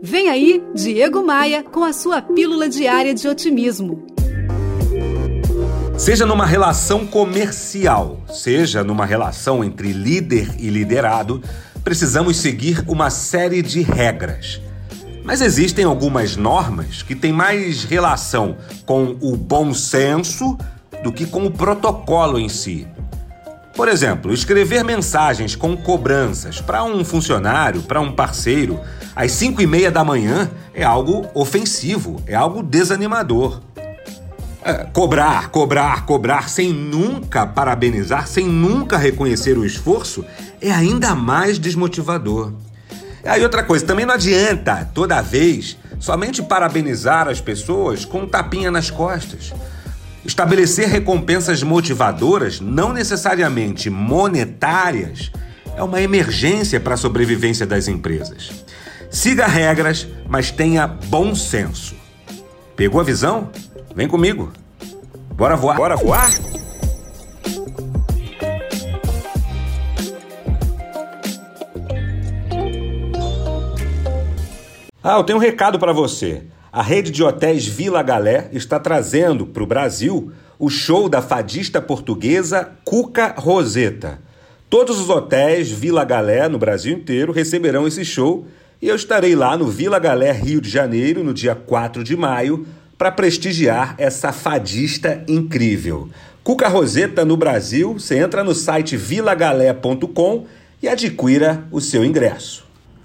Vem aí, Diego Maia, com a sua pílula diária de otimismo. Seja numa relação comercial, seja numa relação entre líder e liderado, precisamos seguir uma série de regras. Mas existem algumas normas que têm mais relação com o bom senso do que com o protocolo em si. Por exemplo, escrever mensagens com cobranças para um funcionário, para um parceiro, às 5 e meia da manhã é algo ofensivo, é algo desanimador. É, cobrar, cobrar, cobrar sem nunca parabenizar, sem nunca reconhecer o esforço é ainda mais desmotivador. Aí outra coisa, também não adianta toda vez somente parabenizar as pessoas com um tapinha nas costas. Estabelecer recompensas motivadoras, não necessariamente monetárias, é uma emergência para a sobrevivência das empresas. Siga regras, mas tenha bom senso. Pegou a visão? Vem comigo. Bora voar. Bora voar? Ah, eu tenho um recado para você. A rede de hotéis Vila Galé está trazendo para o Brasil o show da fadista portuguesa Cuca Roseta. Todos os hotéis Vila Galé no Brasil inteiro receberão esse show e eu estarei lá no Vila Galé, Rio de Janeiro, no dia 4 de maio, para prestigiar essa fadista incrível. Cuca Roseta no Brasil, você entra no site vilagalé.com e adquira o seu ingresso.